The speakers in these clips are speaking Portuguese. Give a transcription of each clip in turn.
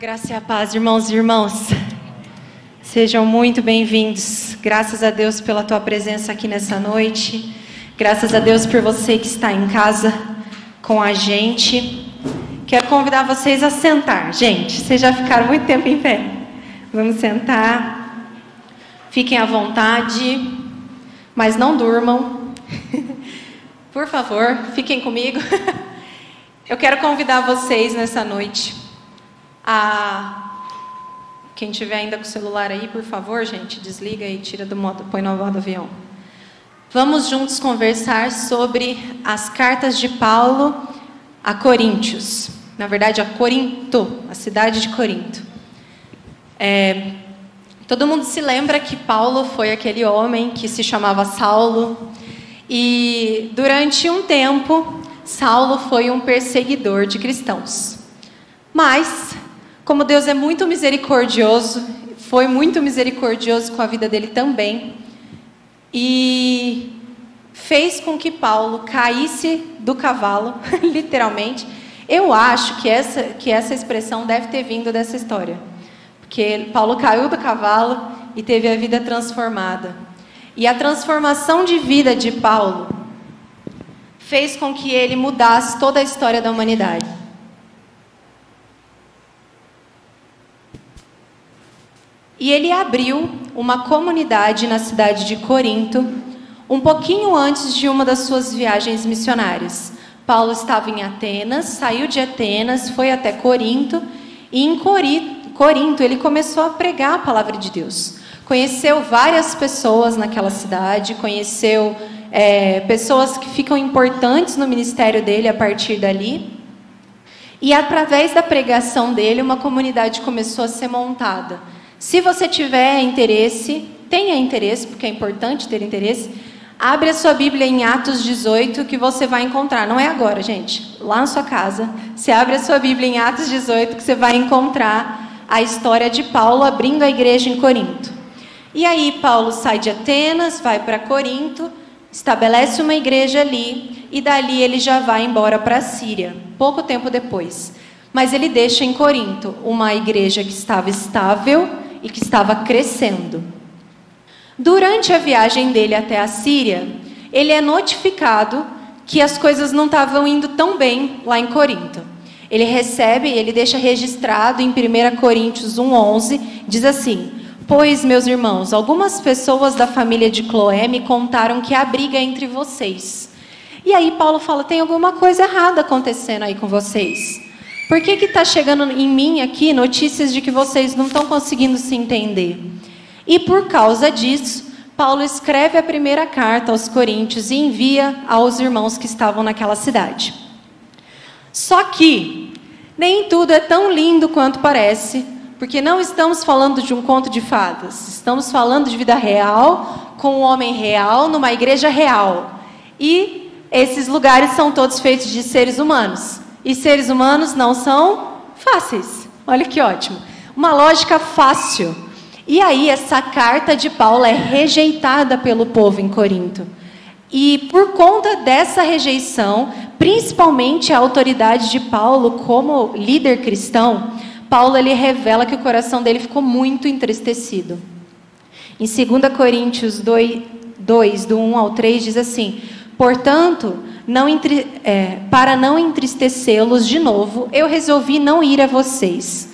graça e a paz, irmãos e irmãs. Sejam muito bem-vindos. Graças a Deus pela tua presença aqui nessa noite. Graças a Deus por você que está em casa com a gente. Quero convidar vocês a sentar. Gente, vocês já ficaram muito tempo em pé. Vamos sentar. Fiquem à vontade, mas não durmam. Por favor, fiquem comigo. Eu quero convidar vocês nessa noite a quem tiver ainda com o celular aí, por favor, gente, desliga e tira do modo, põe no modo avião. Vamos juntos conversar sobre as cartas de Paulo a Coríntios. Na verdade, a Corinto, a cidade de Corinto. É, todo mundo se lembra que Paulo foi aquele homem que se chamava Saulo. E durante um tempo, Saulo foi um perseguidor de cristãos. Mas como Deus é muito misericordioso, foi muito misericordioso com a vida dele também, e fez com que Paulo caísse do cavalo, literalmente. Eu acho que essa, que essa expressão deve ter vindo dessa história, porque Paulo caiu do cavalo e teve a vida transformada. E a transformação de vida de Paulo fez com que ele mudasse toda a história da humanidade. E ele abriu uma comunidade na cidade de Corinto, um pouquinho antes de uma das suas viagens missionárias. Paulo estava em Atenas, saiu de Atenas, foi até Corinto, e em Corinto ele começou a pregar a palavra de Deus. Conheceu várias pessoas naquela cidade, conheceu é, pessoas que ficam importantes no ministério dele a partir dali. E através da pregação dele, uma comunidade começou a ser montada. Se você tiver interesse, tenha interesse, porque é importante ter interesse, abre a sua Bíblia em Atos 18 que você vai encontrar. Não é agora, gente. Lá na sua casa, você abre a sua Bíblia em Atos 18 que você vai encontrar a história de Paulo abrindo a igreja em Corinto. E aí Paulo sai de Atenas, vai para Corinto, estabelece uma igreja ali e dali ele já vai embora para a Síria, pouco tempo depois. Mas ele deixa em Corinto uma igreja que estava estável, e que estava crescendo. Durante a viagem dele até a Síria, ele é notificado que as coisas não estavam indo tão bem lá em Corinto. Ele recebe, ele deixa registrado em 1 Coríntios 1,11, diz assim: Pois, meus irmãos, algumas pessoas da família de Cloé me contaram que há briga entre vocês. E aí Paulo fala: tem alguma coisa errada acontecendo aí com vocês. Por que está chegando em mim aqui notícias de que vocês não estão conseguindo se entender? E por causa disso, Paulo escreve a primeira carta aos Coríntios e envia aos irmãos que estavam naquela cidade. Só que nem tudo é tão lindo quanto parece, porque não estamos falando de um conto de fadas, estamos falando de vida real, com um homem real, numa igreja real. E esses lugares são todos feitos de seres humanos. E seres humanos não são fáceis. Olha que ótimo. Uma lógica fácil. E aí, essa carta de Paulo é rejeitada pelo povo em Corinto. E por conta dessa rejeição, principalmente a autoridade de Paulo como líder cristão, Paulo ele revela que o coração dele ficou muito entristecido. Em 2 Coríntios 2, 2 do 1 ao 3, diz assim: Portanto, não, é, para não entristecê-los de novo, eu resolvi não ir a vocês.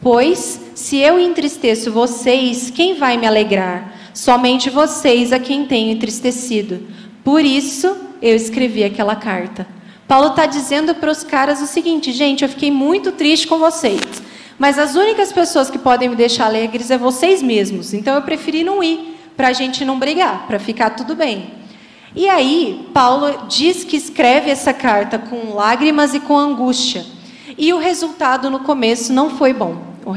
Pois, se eu entristeço vocês, quem vai me alegrar? Somente vocês a quem tenho entristecido. Por isso, eu escrevi aquela carta. Paulo está dizendo para os caras o seguinte: gente, eu fiquei muito triste com vocês. Mas as únicas pessoas que podem me deixar alegres é vocês mesmos. Então eu preferi não ir, para a gente não brigar, para ficar tudo bem. E aí, Paulo diz que escreve essa carta com lágrimas e com angústia. E o resultado no começo não foi bom. O,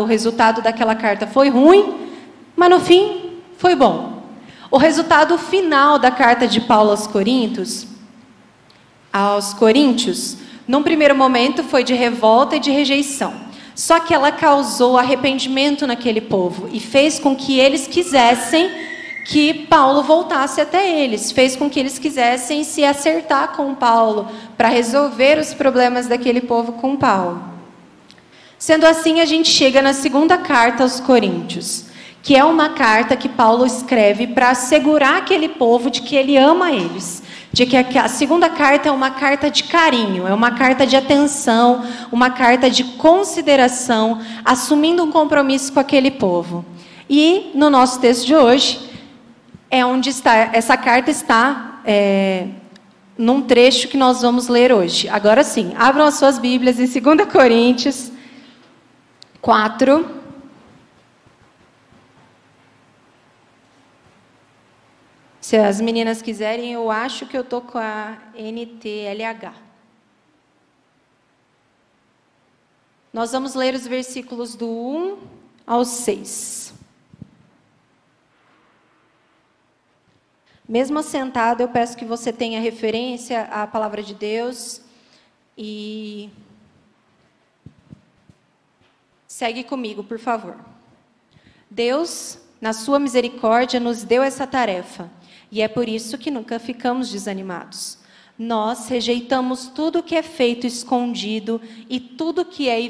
o resultado daquela carta foi ruim, mas no fim foi bom. O resultado final da carta de Paulo aos Coríntios, aos Coríntios, num primeiro momento foi de revolta e de rejeição. Só que ela causou arrependimento naquele povo e fez com que eles quisessem que Paulo voltasse até eles, fez com que eles quisessem se acertar com Paulo, para resolver os problemas daquele povo com Paulo. Sendo assim, a gente chega na segunda carta aos Coríntios, que é uma carta que Paulo escreve para assegurar aquele povo de que ele ama eles. De que a segunda carta é uma carta de carinho, é uma carta de atenção, uma carta de consideração, assumindo um compromisso com aquele povo. E no nosso texto de hoje, é onde está, essa carta está é, num trecho que nós vamos ler hoje. Agora sim, abram as suas Bíblias em 2 Coríntios 4. Se as meninas quiserem, eu acho que eu estou com a NTLH. Nós vamos ler os versículos do 1 ao 6. Mesmo assentado, eu peço que você tenha referência à palavra de Deus e segue comigo, por favor. Deus, na sua misericórdia, nos deu essa tarefa e é por isso que nunca ficamos desanimados. Nós rejeitamos tudo que é feito escondido e tudo que é,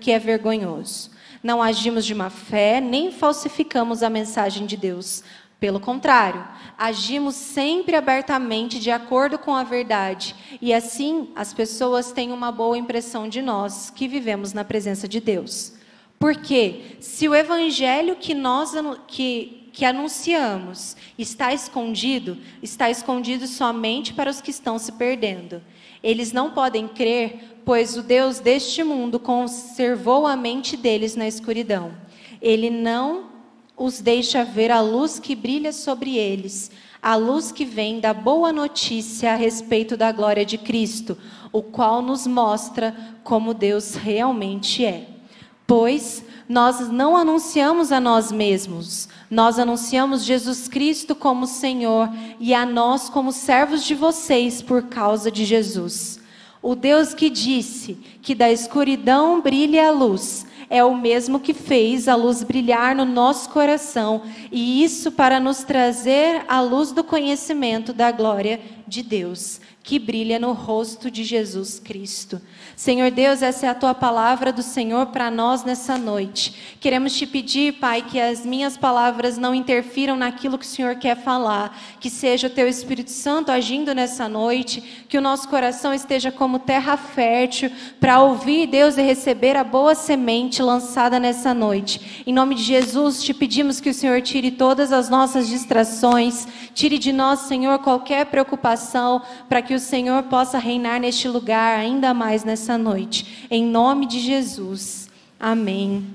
que é vergonhoso. Não agimos de má fé, nem falsificamos a mensagem de Deus. Pelo contrário, agimos sempre abertamente de acordo com a verdade, e assim as pessoas têm uma boa impressão de nós que vivemos na presença de Deus. Porque se o evangelho que nós que, que anunciamos está escondido, está escondido somente para os que estão se perdendo. Eles não podem crer, pois o Deus deste mundo conservou a mente deles na escuridão. Ele não os deixa ver a luz que brilha sobre eles, a luz que vem da boa notícia a respeito da glória de Cristo, o qual nos mostra como Deus realmente é. Pois nós não anunciamos a nós mesmos, nós anunciamos Jesus Cristo como Senhor e a nós como servos de vocês por causa de Jesus. O Deus que disse que da escuridão brilhe a luz, é o mesmo que fez a luz brilhar no nosso coração, e isso para nos trazer a luz do conhecimento da glória de Deus, que brilha no rosto de Jesus Cristo. Senhor Deus, essa é a tua palavra do Senhor para nós nessa noite. Queremos te pedir, Pai, que as minhas palavras não interfiram naquilo que o Senhor quer falar, que seja o teu Espírito Santo agindo nessa noite, que o nosso coração esteja como terra fértil para ouvir Deus e receber a boa semente lançada nessa noite. Em nome de Jesus, te pedimos que o Senhor tire todas as nossas distrações, tire de nós, Senhor, qualquer preocupação, para que o Senhor possa reinar neste lugar ainda mais nessa noite. Em nome de Jesus. Amém.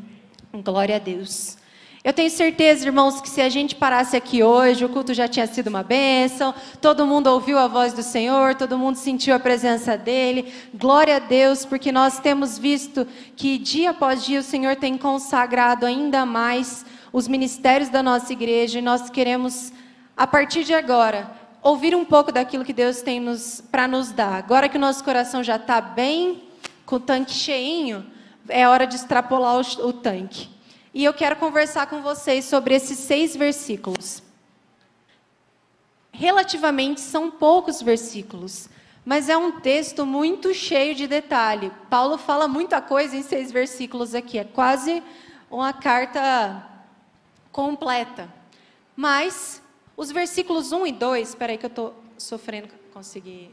Glória a Deus. Eu tenho certeza, irmãos, que se a gente parasse aqui hoje, o culto já tinha sido uma bênção, todo mundo ouviu a voz do Senhor, todo mundo sentiu a presença dEle. Glória a Deus, porque nós temos visto que dia após dia o Senhor tem consagrado ainda mais os ministérios da nossa igreja e nós queremos, a partir de agora, ouvir um pouco daquilo que Deus tem para nos dar. Agora que o nosso coração já está bem, com o tanque cheinho, é hora de extrapolar o, o tanque. E eu quero conversar com vocês sobre esses seis versículos. Relativamente são poucos versículos, mas é um texto muito cheio de detalhe. Paulo fala muita coisa em seis versículos aqui, é quase uma carta completa. Mas os versículos 1 e 2, espera aí que eu estou sofrendo conseguir.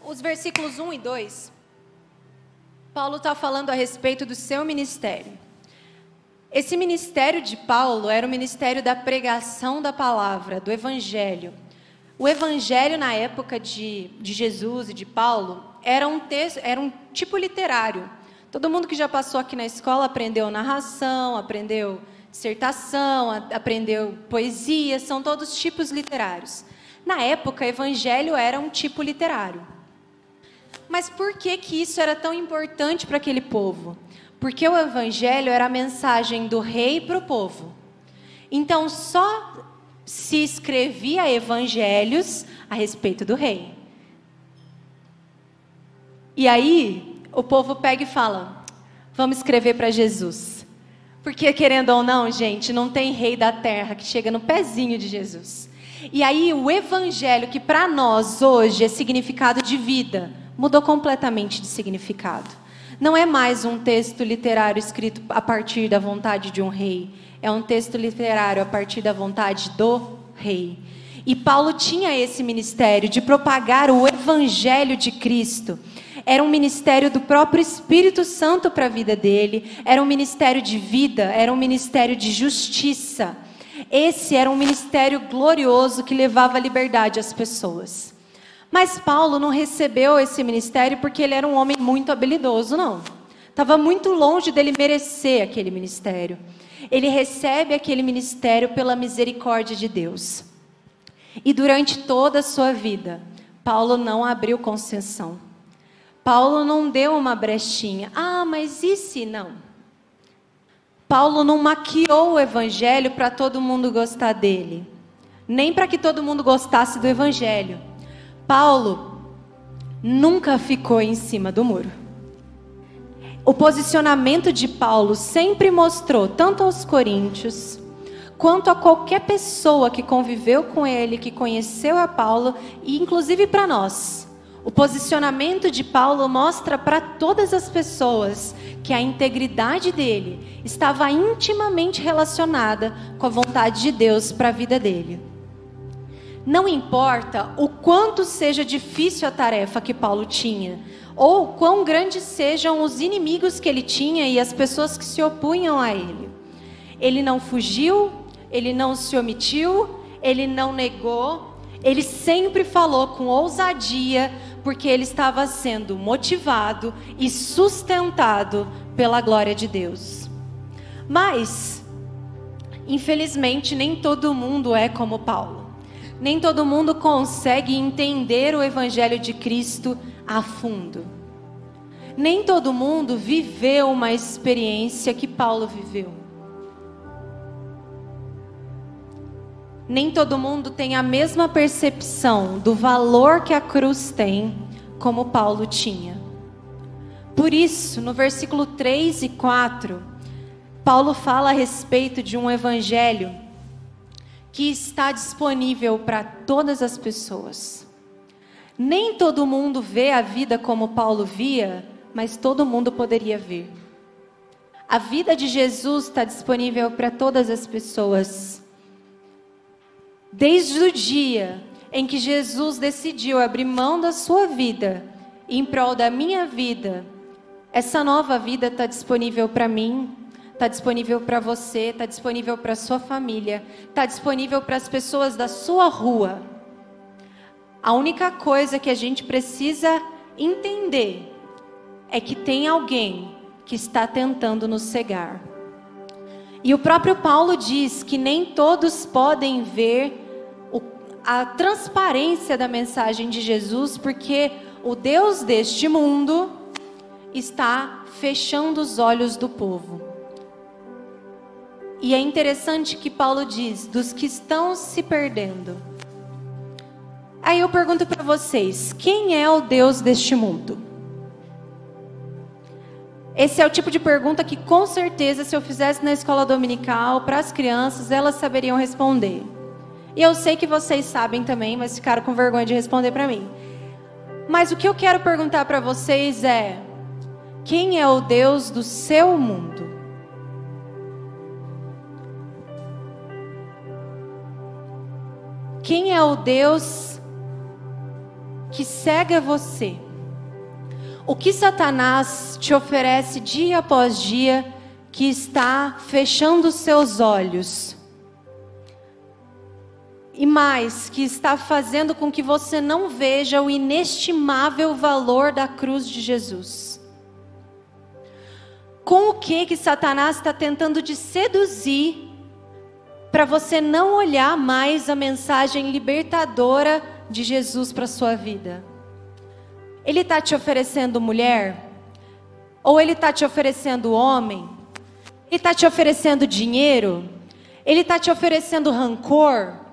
Os versículos 1 e 2, Paulo está falando a respeito do seu ministério. Esse ministério de Paulo era o ministério da pregação da palavra, do evangelho. O evangelho na época de, de Jesus e de Paulo era um, texto, era um tipo literário. Todo mundo que já passou aqui na escola aprendeu narração, aprendeu dissertação, aprendeu poesia, são todos tipos literários. Na época, evangelho era um tipo literário. Mas por que que isso era tão importante para aquele povo? Porque o evangelho era a mensagem do rei para o povo. Então só se escrevia evangelhos a respeito do rei. E aí, o povo pega e fala: vamos escrever para Jesus. Porque, querendo ou não, gente, não tem rei da terra que chega no pezinho de Jesus. E aí o evangelho, que para nós hoje é significado de vida, mudou completamente de significado. Não é mais um texto literário escrito a partir da vontade de um rei, é um texto literário a partir da vontade do rei. E Paulo tinha esse ministério de propagar o evangelho de Cristo. Era um ministério do próprio Espírito Santo para a vida dele, era um ministério de vida, era um ministério de justiça. Esse era um ministério glorioso que levava liberdade às pessoas. Mas Paulo não recebeu esse ministério porque ele era um homem muito habilidoso, não. Estava muito longe dele merecer aquele ministério. Ele recebe aquele ministério pela misericórdia de Deus. E durante toda a sua vida, Paulo não abriu concessão. Paulo não deu uma brechinha. Ah, mas e se não? Paulo não maquiou o evangelho para todo mundo gostar dele, nem para que todo mundo gostasse do evangelho. Paulo nunca ficou em cima do muro. O posicionamento de Paulo sempre mostrou, tanto aos coríntios, quanto a qualquer pessoa que conviveu com ele, que conheceu a Paulo, e inclusive para nós. O posicionamento de Paulo mostra para todas as pessoas que a integridade dele estava intimamente relacionada com a vontade de Deus para a vida dele. Não importa o quanto seja difícil a tarefa que Paulo tinha, ou quão grandes sejam os inimigos que ele tinha e as pessoas que se opunham a ele. Ele não fugiu, ele não se omitiu, ele não negou, ele sempre falou com ousadia, porque ele estava sendo motivado e sustentado pela glória de Deus. Mas, infelizmente, nem todo mundo é como Paulo. Nem todo mundo consegue entender o Evangelho de Cristo a fundo. Nem todo mundo viveu uma experiência que Paulo viveu. Nem todo mundo tem a mesma percepção do valor que a cruz tem, como Paulo tinha. Por isso, no versículo 3 e 4, Paulo fala a respeito de um evangelho que está disponível para todas as pessoas. Nem todo mundo vê a vida como Paulo via, mas todo mundo poderia ver. A vida de Jesus está disponível para todas as pessoas. Desde o dia em que Jesus decidiu abrir mão da sua vida em prol da minha vida, essa nova vida está disponível para mim, está disponível para você, está disponível para sua família, está disponível para as pessoas da sua rua. A única coisa que a gente precisa entender é que tem alguém que está tentando nos cegar. E o próprio Paulo diz que nem todos podem ver a transparência da mensagem de Jesus, porque o Deus deste mundo está fechando os olhos do povo. E é interessante que Paulo diz: dos que estão se perdendo. Aí eu pergunto para vocês: quem é o Deus deste mundo? Esse é o tipo de pergunta que, com certeza, se eu fizesse na escola dominical para as crianças, elas saberiam responder. E eu sei que vocês sabem também, mas ficaram com vergonha de responder para mim. Mas o que eu quero perguntar para vocês é: quem é o Deus do seu mundo? Quem é o Deus que cega você? O que Satanás te oferece dia após dia que está fechando seus olhos? E mais, que está fazendo com que você não veja o inestimável valor da cruz de Jesus. Com o que que Satanás está tentando te seduzir para você não olhar mais a mensagem libertadora de Jesus para sua vida? Ele está te oferecendo mulher? Ou ele está te oferecendo homem? Ele está te oferecendo dinheiro? Ele está te oferecendo rancor?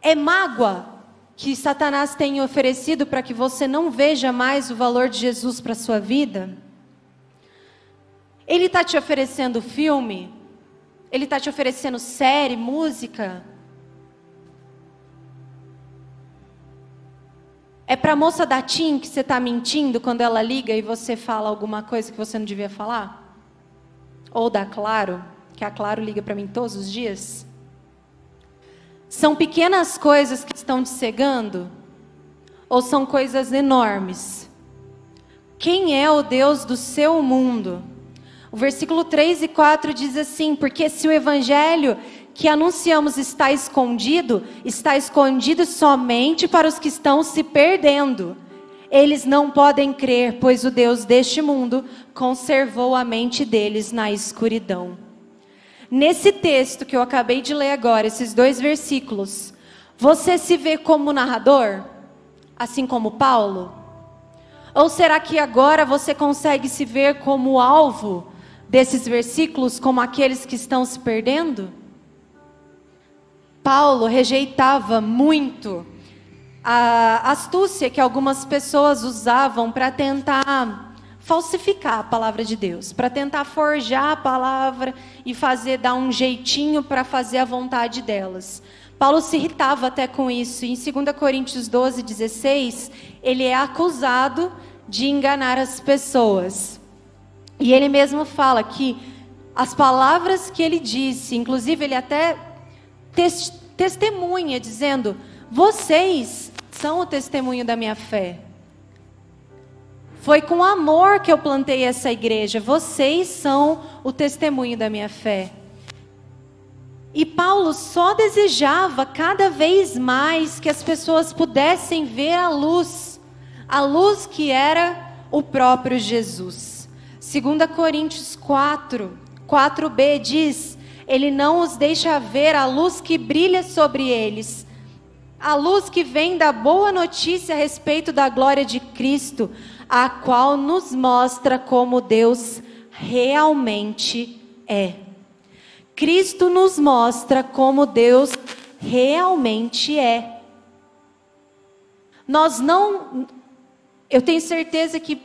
É mágoa que Satanás tem oferecido para que você não veja mais o valor de Jesus para a sua vida? Ele está te oferecendo filme? Ele está te oferecendo série, música? É para a moça da TIM que você está mentindo quando ela liga e você fala alguma coisa que você não devia falar? Ou da Claro, que a Claro liga para mim todos os dias? São pequenas coisas que estão te cegando? Ou são coisas enormes? Quem é o Deus do seu mundo? O versículo 3 e 4 diz assim: Porque se o evangelho que anunciamos está escondido, está escondido somente para os que estão se perdendo. Eles não podem crer, pois o Deus deste mundo conservou a mente deles na escuridão. Nesse texto que eu acabei de ler agora, esses dois versículos, você se vê como narrador, assim como Paulo? Ou será que agora você consegue se ver como alvo desses versículos, como aqueles que estão se perdendo? Paulo rejeitava muito a astúcia que algumas pessoas usavam para tentar falsificar a palavra de Deus, para tentar forjar a palavra e fazer dar um jeitinho para fazer a vontade delas. Paulo se irritava até com isso. Em 2 Coríntios 12, 16, ele é acusado de enganar as pessoas. E ele mesmo fala que as palavras que ele disse, inclusive ele até testemunha, dizendo: Vocês são o testemunho da minha fé. Foi com amor que eu plantei essa igreja. Vocês são o testemunho da minha fé. E Paulo só desejava cada vez mais que as pessoas pudessem ver a luz, a luz que era o próprio Jesus. 2 Coríntios 4, 4b diz: ele não os deixa ver a luz que brilha sobre eles. A luz que vem da boa notícia a respeito da glória de Cristo, a qual nos mostra como Deus realmente é. Cristo nos mostra como Deus realmente é. Nós não, eu tenho certeza que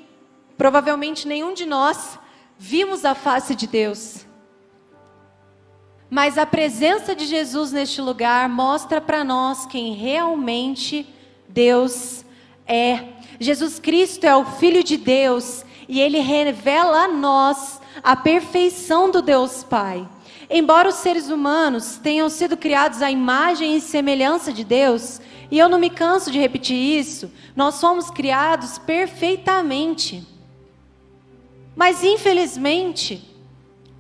provavelmente nenhum de nós vimos a face de Deus. Mas a presença de Jesus neste lugar mostra para nós quem realmente Deus é. Jesus Cristo é o Filho de Deus e ele revela a nós a perfeição do Deus Pai. Embora os seres humanos tenham sido criados à imagem e semelhança de Deus, e eu não me canso de repetir isso, nós somos criados perfeitamente. Mas infelizmente,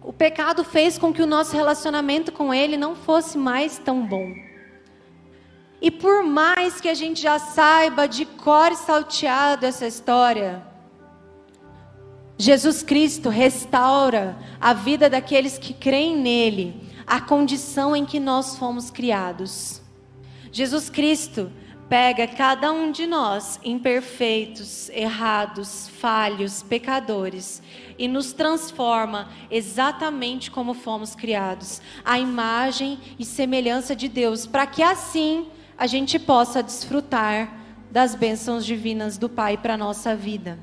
o pecado fez com que o nosso relacionamento com Ele não fosse mais tão bom. E por mais que a gente já saiba de cor e salteado essa história, Jesus Cristo restaura a vida daqueles que creem nele, a condição em que nós fomos criados. Jesus Cristo pega cada um de nós, imperfeitos, errados, falhos, pecadores, e nos transforma exatamente como fomos criados, a imagem e semelhança de Deus, para que assim a gente possa desfrutar das bênçãos divinas do Pai para a nossa vida.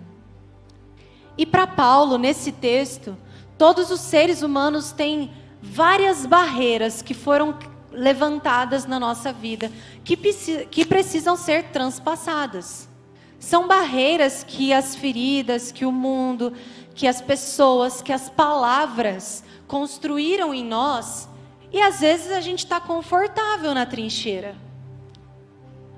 E para Paulo, nesse texto, todos os seres humanos têm várias barreiras que foram levantadas na nossa vida que, que precisam ser transpassadas. São barreiras que as feridas, que o mundo, que as pessoas, que as palavras construíram em nós, e às vezes a gente está confortável na trincheira.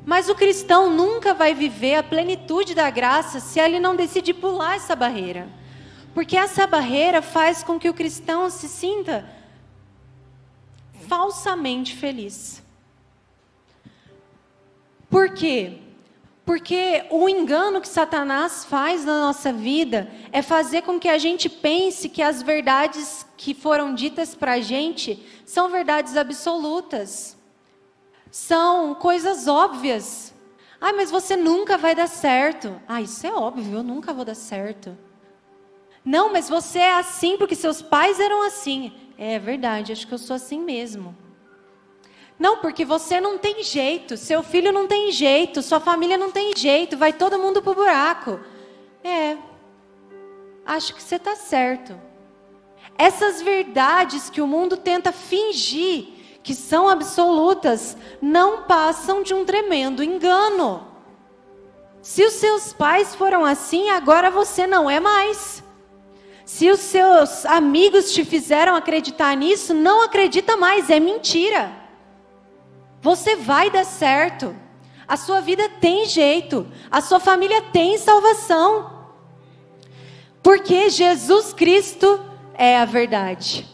Mas o cristão nunca vai viver a plenitude da graça se ele não decidir pular essa barreira. Porque essa barreira faz com que o cristão se sinta falsamente feliz. Por quê? Porque o engano que Satanás faz na nossa vida é fazer com que a gente pense que as verdades que foram ditas para a gente são verdades absolutas, são coisas óbvias. Ah, mas você nunca vai dar certo. Ah, isso é óbvio, eu nunca vou dar certo. Não, mas você é assim porque seus pais eram assim. É verdade, acho que eu sou assim mesmo. Não, porque você não tem jeito, seu filho não tem jeito, sua família não tem jeito, vai todo mundo pro buraco. É, acho que você está certo. Essas verdades que o mundo tenta fingir que são absolutas não passam de um tremendo engano. Se os seus pais foram assim, agora você não é mais. Se os seus amigos te fizeram acreditar nisso, não acredita mais, é mentira. Você vai dar certo. A sua vida tem jeito. A sua família tem salvação. Porque Jesus Cristo é a verdade.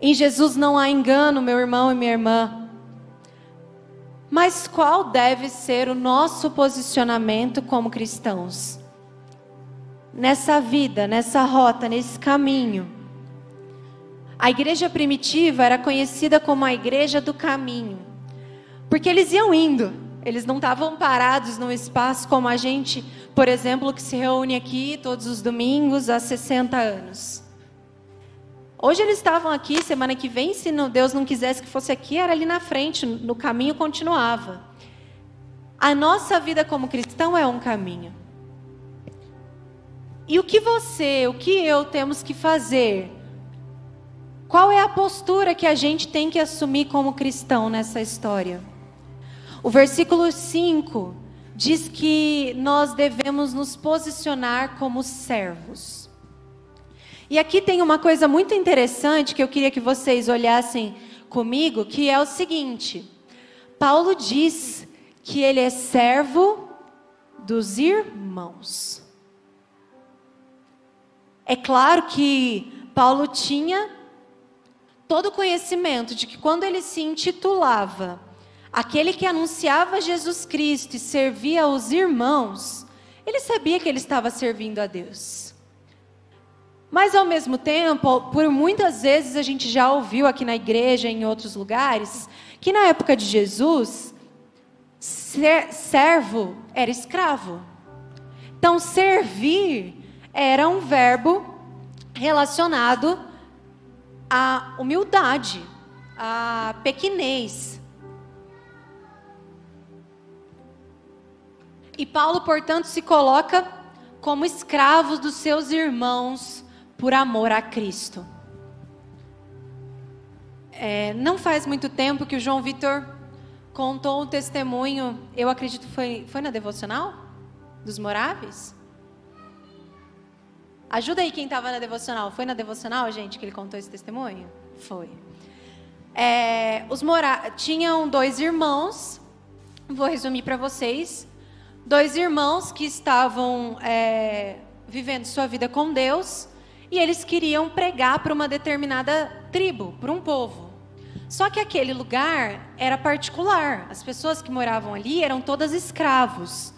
Em Jesus não há engano, meu irmão e minha irmã. Mas qual deve ser o nosso posicionamento como cristãos? Nessa vida, nessa rota, nesse caminho. A igreja primitiva era conhecida como a igreja do caminho, porque eles iam indo, eles não estavam parados num espaço como a gente, por exemplo, que se reúne aqui todos os domingos há 60 anos. Hoje eles estavam aqui, semana que vem, se Deus não quisesse que fosse aqui, era ali na frente, no caminho continuava. A nossa vida como cristão é um caminho. E o que você, o que eu temos que fazer? Qual é a postura que a gente tem que assumir como cristão nessa história? O versículo 5 diz que nós devemos nos posicionar como servos. E aqui tem uma coisa muito interessante que eu queria que vocês olhassem comigo, que é o seguinte: Paulo diz que ele é servo dos irmãos. É claro que Paulo tinha todo o conhecimento de que quando ele se intitulava aquele que anunciava Jesus Cristo e servia aos irmãos, ele sabia que ele estava servindo a Deus. Mas ao mesmo tempo, por muitas vezes a gente já ouviu aqui na igreja, em outros lugares, que na época de Jesus, ser, servo era escravo. Então, servir era um verbo relacionado à humildade, à pequenez. E Paulo, portanto, se coloca como escravo dos seus irmãos por amor a Cristo. É, não faz muito tempo que o João Vitor contou um testemunho, eu acredito foi, foi na devocional dos Moráveis? Ajuda aí quem estava na devocional. Foi na devocional, gente, que ele contou esse testemunho? Foi. É, os mora... Tinham dois irmãos, vou resumir para vocês. Dois irmãos que estavam é, vivendo sua vida com Deus e eles queriam pregar para uma determinada tribo, para um povo. Só que aquele lugar era particular, as pessoas que moravam ali eram todas escravos.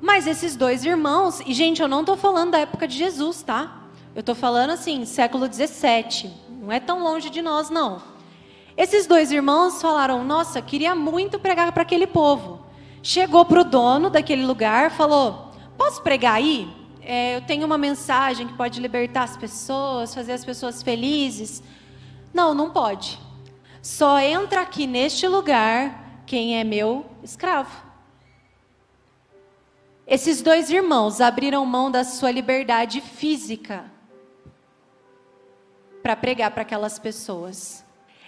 Mas esses dois irmãos, e gente, eu não estou falando da época de Jesus, tá? Eu estou falando assim, século 17, não é tão longe de nós, não. Esses dois irmãos falaram: Nossa, queria muito pregar para aquele povo. Chegou para o dono daquele lugar, falou: Posso pregar aí? É, eu tenho uma mensagem que pode libertar as pessoas, fazer as pessoas felizes. Não, não pode. Só entra aqui neste lugar quem é meu escravo. Esses dois irmãos abriram mão da sua liberdade física para pregar para aquelas pessoas.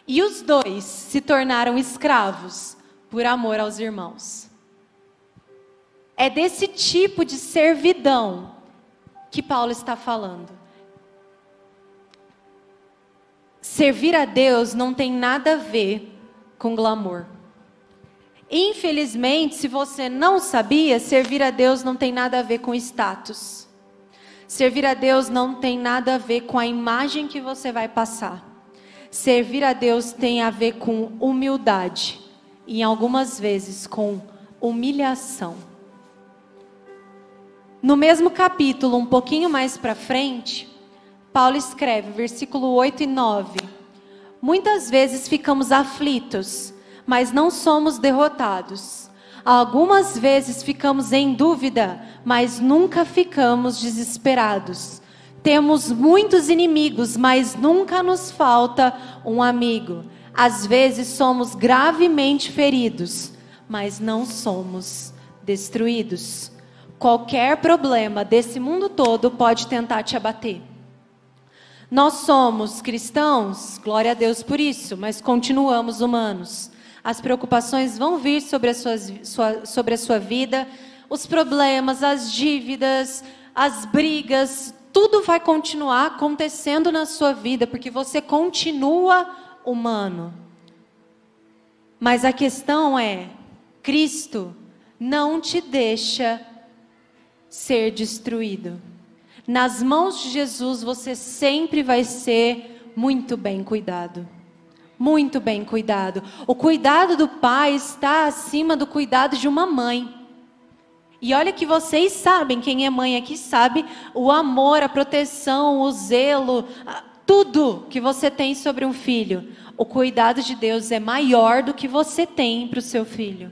E os dois se tornaram escravos por amor aos irmãos. É desse tipo de servidão que Paulo está falando. Servir a Deus não tem nada a ver com glamour. Infelizmente, se você não sabia, servir a Deus não tem nada a ver com status. Servir a Deus não tem nada a ver com a imagem que você vai passar. Servir a Deus tem a ver com humildade e algumas vezes com humilhação. No mesmo capítulo, um pouquinho mais para frente, Paulo escreve, versículo 8 e 9: Muitas vezes ficamos aflitos, mas não somos derrotados. Algumas vezes ficamos em dúvida, mas nunca ficamos desesperados. Temos muitos inimigos, mas nunca nos falta um amigo. Às vezes somos gravemente feridos, mas não somos destruídos. Qualquer problema desse mundo todo pode tentar te abater. Nós somos cristãos, glória a Deus por isso, mas continuamos humanos. As preocupações vão vir sobre a, sua, sobre a sua vida, os problemas, as dívidas, as brigas, tudo vai continuar acontecendo na sua vida, porque você continua humano. Mas a questão é: Cristo não te deixa ser destruído. Nas mãos de Jesus você sempre vai ser muito bem cuidado. Muito bem cuidado. O cuidado do pai está acima do cuidado de uma mãe. E olha que vocês sabem, quem é mãe aqui sabe, o amor, a proteção, o zelo, tudo que você tem sobre um filho. O cuidado de Deus é maior do que você tem para o seu filho.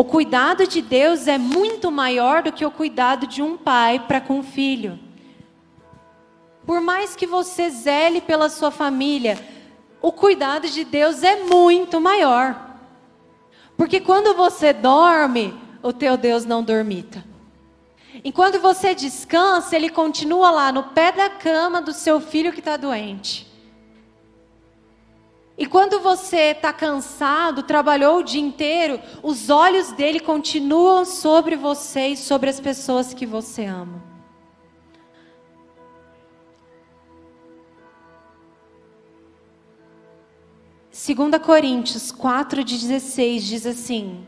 O cuidado de Deus é muito maior do que o cuidado de um pai para com o filho. Por mais que você zele pela sua família, o cuidado de Deus é muito maior. Porque quando você dorme, o teu Deus não dormita. Enquanto você descansa, ele continua lá no pé da cama do seu filho que está doente. E quando você está cansado, trabalhou o dia inteiro, os olhos dele continuam sobre você e sobre as pessoas que você ama. Segunda Coríntios 4:16 diz assim: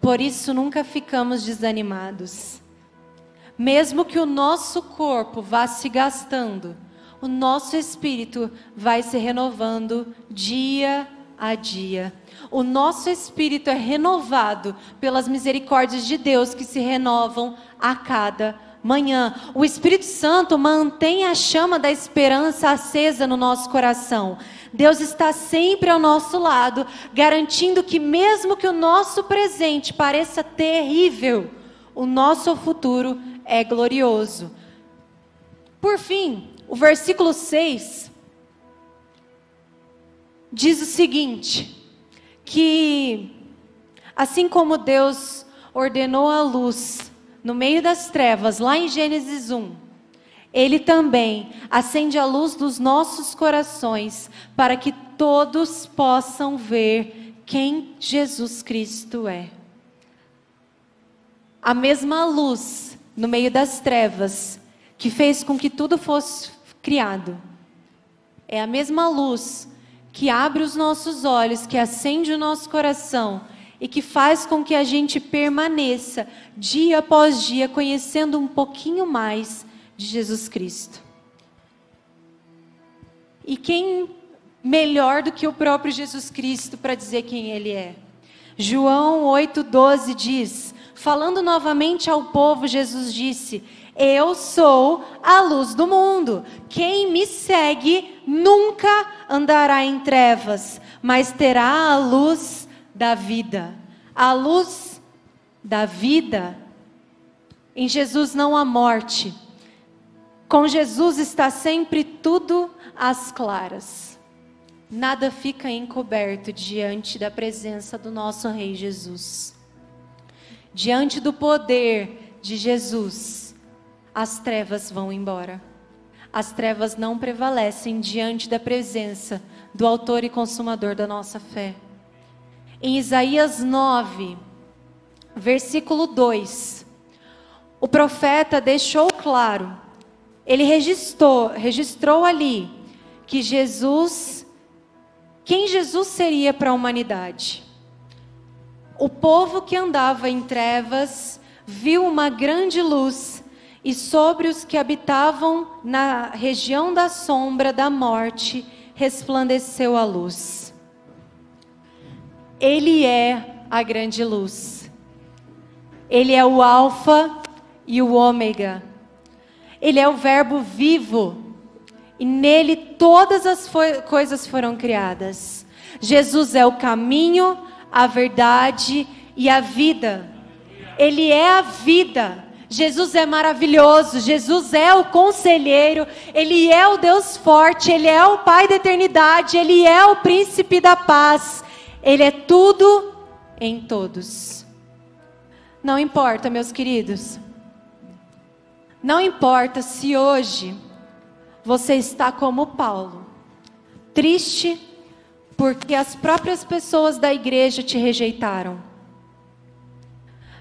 Por isso nunca ficamos desanimados. Mesmo que o nosso corpo vá se gastando, o nosso espírito vai se renovando dia a dia. O nosso espírito é renovado pelas misericórdias de Deus que se renovam a cada manhã. O Espírito Santo mantém a chama da esperança acesa no nosso coração. Deus está sempre ao nosso lado, garantindo que, mesmo que o nosso presente pareça terrível, o nosso futuro é glorioso. Por fim, o versículo 6 diz o seguinte: que assim como Deus ordenou a luz no meio das trevas, lá em Gênesis 1, Ele também acende a luz dos nossos corações para que todos possam ver quem Jesus Cristo é. A mesma luz no meio das trevas que fez com que tudo fosse criado. É a mesma luz que abre os nossos olhos, que acende o nosso coração e que faz com que a gente permaneça dia após dia conhecendo um pouquinho mais de Jesus Cristo. E quem melhor do que o próprio Jesus Cristo para dizer quem ele é? João 8,12 diz: Falando novamente ao povo, Jesus disse: eu sou a luz do mundo. Quem me segue nunca andará em trevas, mas terá a luz da vida. A luz da vida. Em Jesus não há morte. Com Jesus está sempre tudo às claras. Nada fica encoberto diante da presença do nosso Rei Jesus. Diante do poder de Jesus as trevas vão embora. As trevas não prevalecem diante da presença do Autor e Consumador da nossa fé. Em Isaías 9, versículo 2, o profeta deixou claro, ele registrou, registrou ali que Jesus, quem Jesus seria para a humanidade. O povo que andava em trevas viu uma grande luz e sobre os que habitavam na região da sombra da morte resplandeceu a luz. Ele é a grande luz. Ele é o Alfa e o Ômega. Ele é o Verbo vivo. E nele todas as coisas foram criadas. Jesus é o caminho, a verdade e a vida. Ele é a vida. Jesus é maravilhoso, Jesus é o conselheiro, Ele é o Deus forte, Ele é o Pai da eternidade, Ele é o príncipe da paz, Ele é tudo em todos. Não importa, meus queridos, não importa se hoje você está como Paulo, triste, porque as próprias pessoas da igreja te rejeitaram.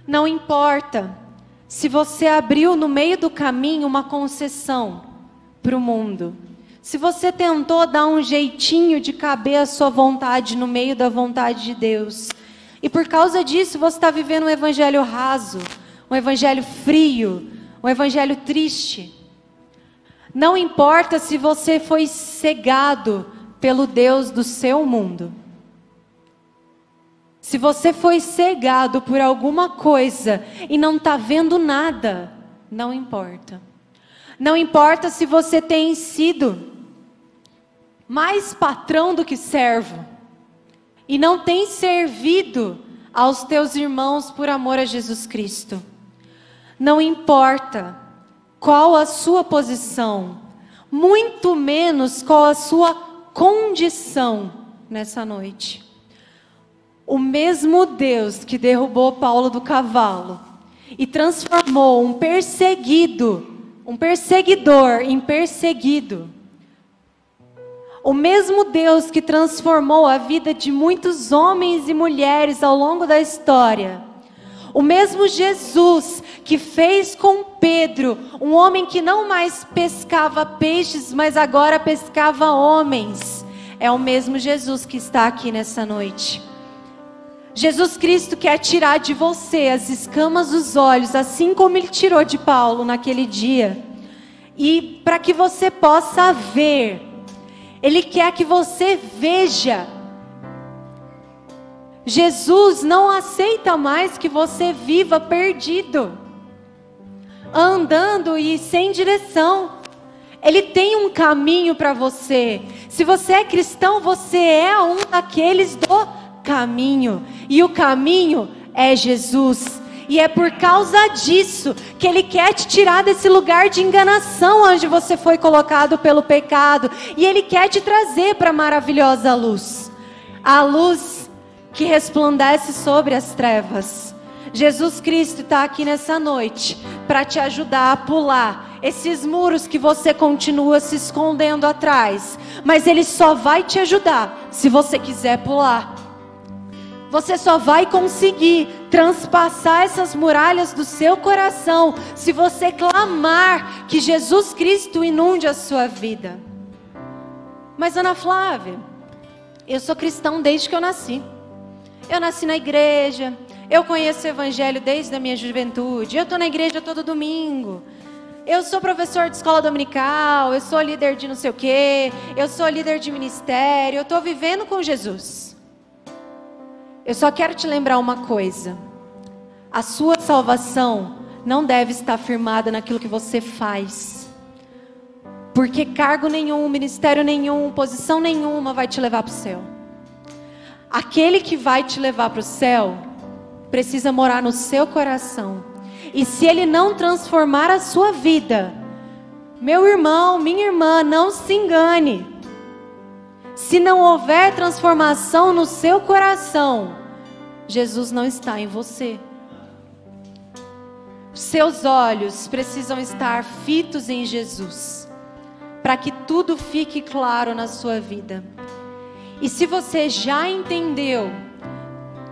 Não importa se você abriu no meio do caminho uma concessão para o mundo. Se você tentou dar um jeitinho de caber a sua vontade no meio da vontade de Deus, e por causa disso você está vivendo um evangelho raso, um evangelho frio, um evangelho triste. Não importa se você foi cegado pelo Deus do seu mundo. Se você foi cegado por alguma coisa e não está vendo nada, não importa. Não importa se você tem sido mais patrão do que servo e não tem servido aos teus irmãos por amor a Jesus Cristo. Não importa qual a sua posição, muito menos qual a sua condição nessa noite. O mesmo Deus que derrubou Paulo do cavalo e transformou um perseguido, um perseguidor em perseguido. O mesmo Deus que transformou a vida de muitos homens e mulheres ao longo da história. O mesmo Jesus que fez com Pedro, um homem que não mais pescava peixes, mas agora pescava homens. É o mesmo Jesus que está aqui nessa noite. Jesus Cristo quer tirar de você as escamas dos olhos, assim como ele tirou de Paulo naquele dia. E para que você possa ver, ele quer que você veja. Jesus não aceita mais que você viva perdido, andando e sem direção. Ele tem um caminho para você. Se você é cristão, você é um daqueles do caminho, e o caminho é Jesus. E é por causa disso que Ele quer te tirar desse lugar de enganação onde você foi colocado pelo pecado. E Ele quer te trazer para a maravilhosa luz a luz que resplandece sobre as trevas. Jesus Cristo está aqui nessa noite para te ajudar a pular esses muros que você continua se escondendo atrás. Mas Ele só vai te ajudar se você quiser pular. Você só vai conseguir transpassar essas muralhas do seu coração se você clamar que Jesus Cristo inunde a sua vida. Mas Ana Flávia, eu sou cristão desde que eu nasci. Eu nasci na igreja, eu conheço o evangelho desde a minha juventude, eu estou na igreja todo domingo. Eu sou professor de escola dominical, eu sou líder de não sei o quê, eu sou líder de ministério, eu estou vivendo com Jesus. Eu só quero te lembrar uma coisa: a sua salvação não deve estar firmada naquilo que você faz. Porque cargo nenhum, ministério nenhum, posição nenhuma vai te levar para o céu. Aquele que vai te levar para o céu precisa morar no seu coração. E se ele não transformar a sua vida, meu irmão, minha irmã, não se engane. Se não houver transformação no seu coração, Jesus não está em você. Seus olhos precisam estar fitos em Jesus, para que tudo fique claro na sua vida. E se você já entendeu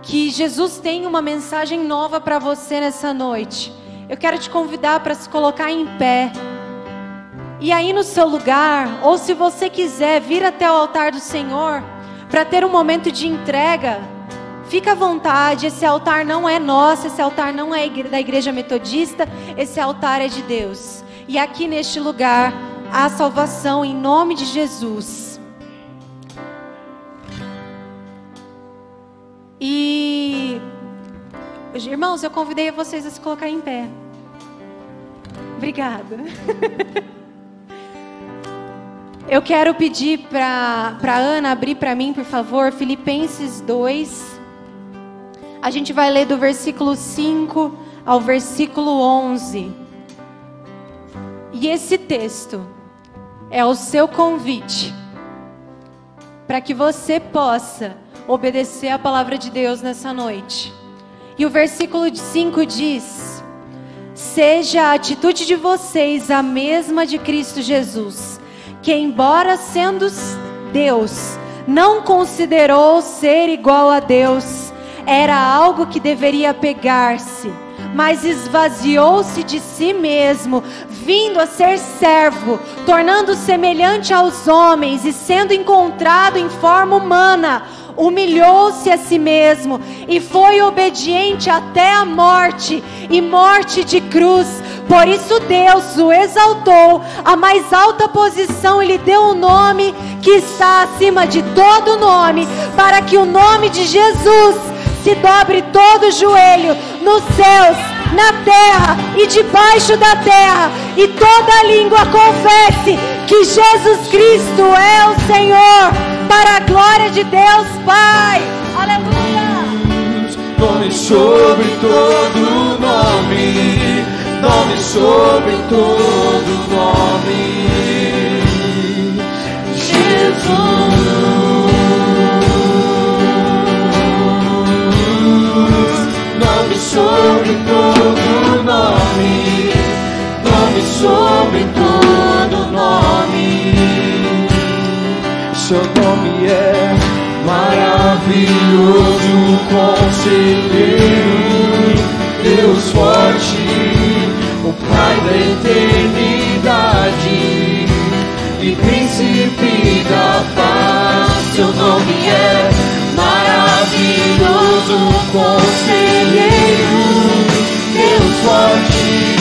que Jesus tem uma mensagem nova para você nessa noite, eu quero te convidar para se colocar em pé. E aí no seu lugar, ou se você quiser vir até o altar do Senhor, para ter um momento de entrega, Fica à vontade, esse altar não é nosso, esse altar não é da igreja metodista, esse altar é de Deus. E aqui neste lugar há salvação em nome de Jesus. E irmãos, eu convidei vocês a se colocar em pé. Obrigada. Eu quero pedir para Ana abrir para mim, por favor, Filipenses 2. A gente vai ler do versículo 5 ao versículo 11. E esse texto é o seu convite para que você possa obedecer a palavra de Deus nessa noite. E o versículo 5 diz: Seja a atitude de vocês a mesma de Cristo Jesus, que, embora sendo Deus, não considerou ser igual a Deus. Era algo que deveria pegar-se, mas esvaziou-se de si mesmo, vindo a ser servo, tornando semelhante aos homens e sendo encontrado em forma humana humilhou-se a si mesmo e foi obediente até a morte e morte de cruz. Por isso Deus o exaltou a mais alta posição e lhe deu o um nome que está acima de todo nome, para que o nome de Jesus se dobre todo joelho nos céus, na terra e debaixo da terra, e toda língua confesse que Jesus Cristo é o Senhor para a glória de Deus, Pai. Aleluia. Nome sobre todo nome, nome sobre todo nome. Jesus. Nome, nome sobre todo nome seu nome é maravilhoso, conselheiro, Deus forte, o Pai da eternidade e príncipe da paz. Seu nome é maravilhoso, conselheiro, Deus forte,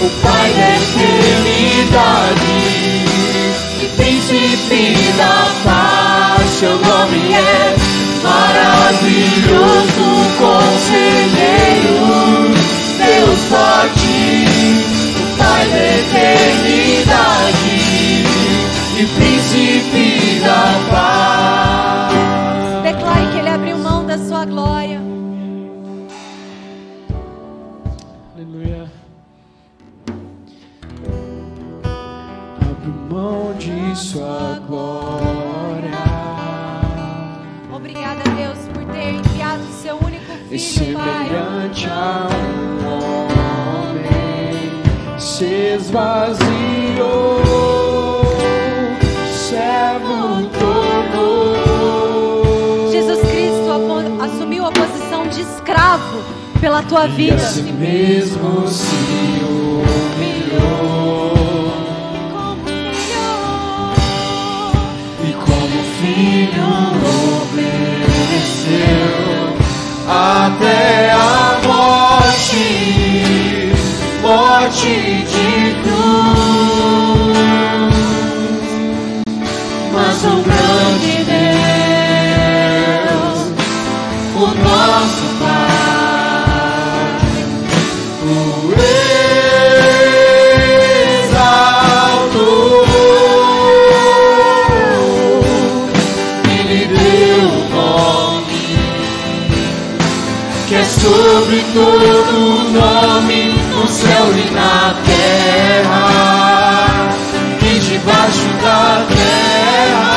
o Pai da eternidade esvaziou, servo tornou. Jesus Cristo assumiu a posição de escravo pela tua vida. E a si mesmo se humilhou. filho obedeceu até sobre todo nome no céu e na terra e debaixo da terra.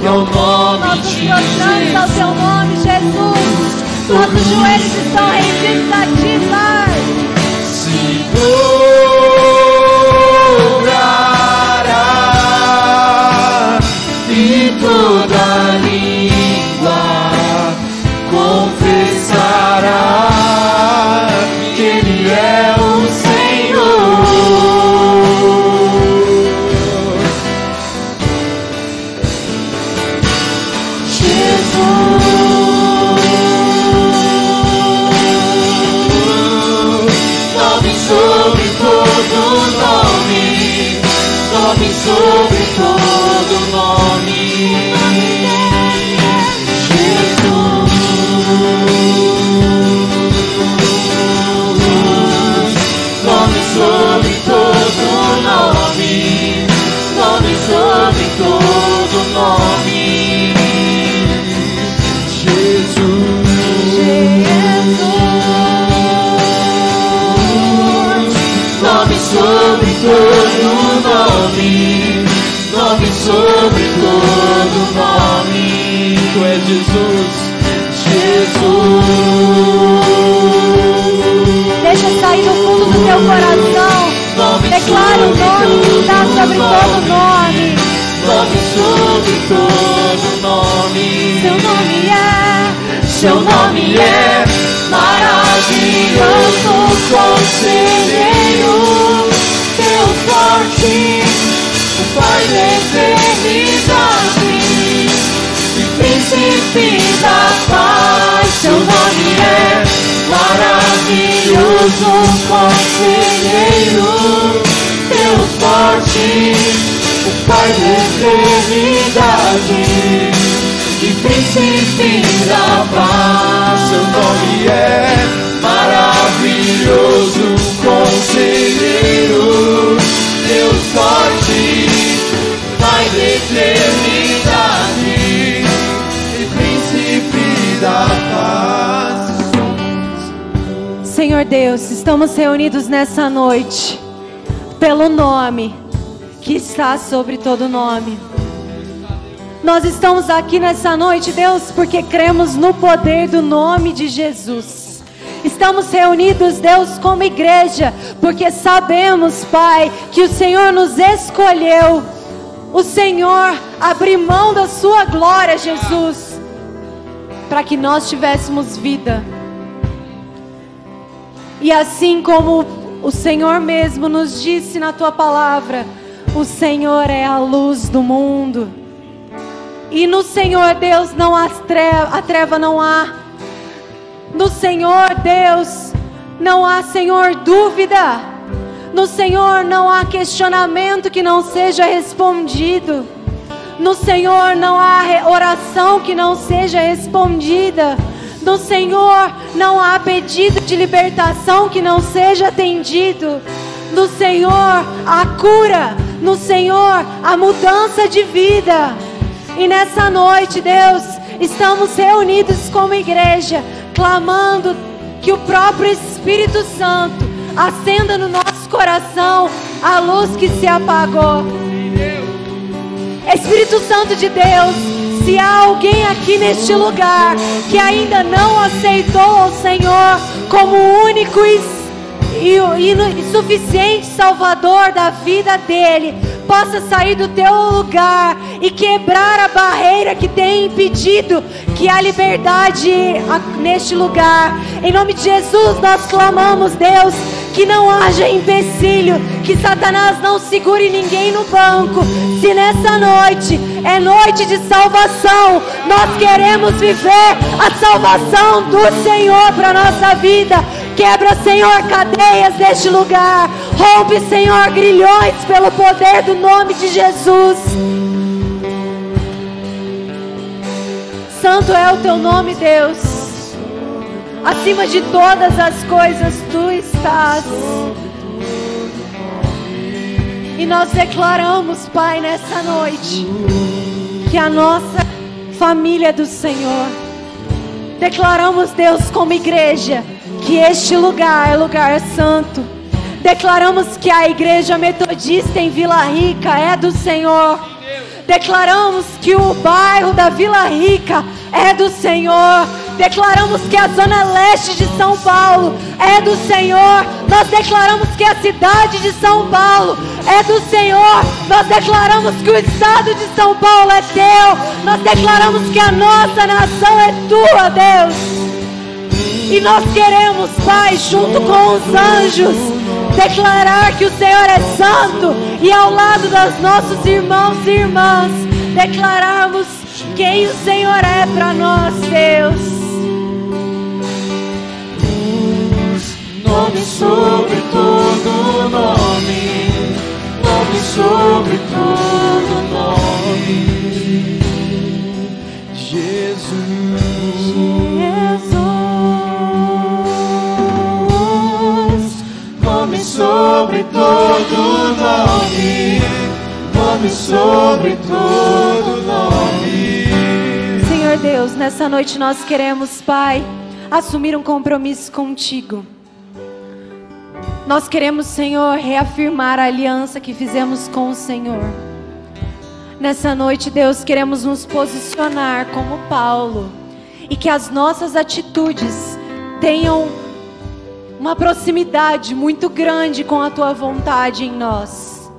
Que é o nome de Jesus. ao teu nome, Jesus. Nossos joelhos estão rendidos a ti, Tu és Jesus, Jesus. Deixa sair do fundo do teu coração. Declara o nome que está sobre todo nome. Nome sobre todo nome. Seu nome é, Seu nome é maravilhoso, conselheiro, Deus forte, o Pai da da paz. Seu nome é maravilhoso, conselheiro, Deus forte, o Pai da eternidade e príncipe da paz. Seu nome é maravilhoso, conselheiro, Deus forte, Pai da eternidade Deus, estamos reunidos nessa noite pelo nome que está sobre todo nome. Nós estamos aqui nessa noite, Deus, porque cremos no poder do nome de Jesus. Estamos reunidos, Deus, como igreja, porque sabemos, Pai, que o Senhor nos escolheu. O Senhor abriu mão da sua glória, Jesus, para que nós tivéssemos vida. E assim como o Senhor mesmo nos disse na tua palavra, o Senhor é a luz do mundo. E no Senhor Deus não há treva, a treva não há. No Senhor Deus não há, Senhor, dúvida. No Senhor não há questionamento que não seja respondido. No Senhor não há oração que não seja respondida. No Senhor não há pedido de libertação que não seja atendido. No Senhor a cura. No Senhor a mudança de vida. E nessa noite, Deus, estamos reunidos como igreja, clamando que o próprio Espírito Santo acenda no nosso coração a luz que se apagou. Espírito Santo de Deus, se há alguém aqui neste lugar que ainda não aceitou o Senhor como único e suficiente Salvador da vida dele, possa sair do teu lugar e quebrar a barreira que tem impedido que a liberdade neste lugar. Em nome de Jesus, nós clamamos, Deus, que não haja empecilho, que Satanás não segure ninguém no banco. Se nessa noite é noite de salvação, nós queremos viver a salvação do Senhor para nossa vida. Quebra, Senhor, cadeias deste lugar. Rompe, Senhor, grilhões pelo poder do nome de Jesus. Santo é o teu nome, Deus. Acima de todas as coisas, tu estás. E nós declaramos, Pai, nessa noite, que a nossa família é do Senhor. Declaramos, Deus, como igreja, que este lugar é lugar santo. Declaramos que a igreja metodista em Vila Rica é do Senhor. Declaramos que o bairro da Vila Rica é do Senhor. Declaramos que a zona leste de São Paulo é do Senhor. Nós declaramos que a cidade de São Paulo é do Senhor. Nós declaramos que o estado de São Paulo é teu. Nós declaramos que a nossa nação é tua, Deus. E nós queremos, Pai, junto com os anjos, declarar que o Senhor é santo e ao lado dos nossos irmãos e irmãs, declararmos quem o Senhor é para nós, Deus. Nome sobre todo nome, nome sobre todo nome, Jesus. Nome sobre todo nome, nome sobre todo nome. Senhor Deus, nessa noite nós queremos, Pai, assumir um compromisso contigo. Nós queremos, Senhor, reafirmar a aliança que fizemos com o Senhor. Nessa noite, Deus, queremos nos posicionar como Paulo e que as nossas atitudes tenham uma proximidade muito grande com a tua vontade em nós.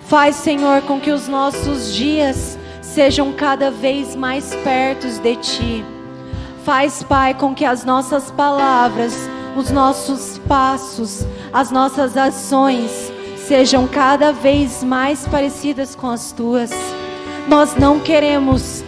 Faz, Senhor, com que os nossos dias sejam cada vez mais perto de Ti. Faz, Pai, com que as nossas palavras, os nossos passos, as nossas ações sejam cada vez mais parecidas com as Tuas. Nós não queremos,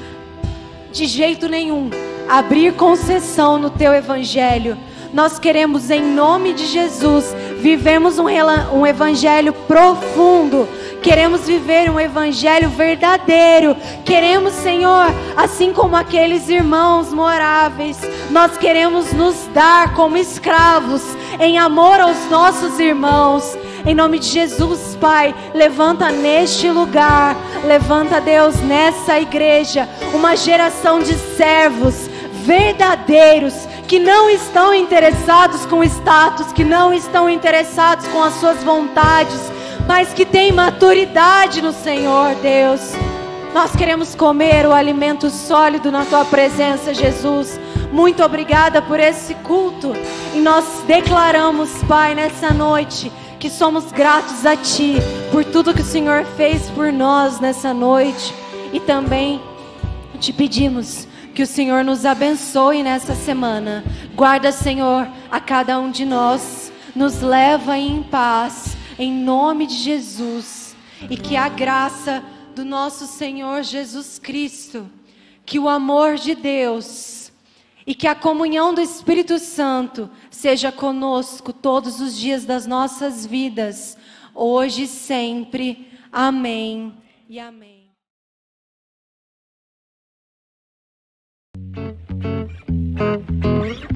de jeito nenhum, abrir concessão no Teu Evangelho. Nós queremos, em nome de Jesus, vivemos um, um evangelho profundo Queremos viver um evangelho verdadeiro. Queremos, Senhor, assim como aqueles irmãos moráveis, nós queremos nos dar como escravos em amor aos nossos irmãos. Em nome de Jesus, Pai, levanta neste lugar, levanta, Deus, nessa igreja, uma geração de servos verdadeiros que não estão interessados com status, que não estão interessados com as suas vontades, mas que tem maturidade no Senhor, Deus. Nós queremos comer o alimento sólido na tua presença, Jesus. Muito obrigada por esse culto. E nós declaramos, Pai, nessa noite, que somos gratos a Ti por tudo que o Senhor fez por nós nessa noite. E também te pedimos que o Senhor nos abençoe nessa semana. Guarda, Senhor, a cada um de nós. Nos leva em paz em nome de Jesus, e que a graça do nosso Senhor Jesus Cristo, que o amor de Deus e que a comunhão do Espírito Santo seja conosco todos os dias das nossas vidas, hoje e sempre. Amém e amém. Thank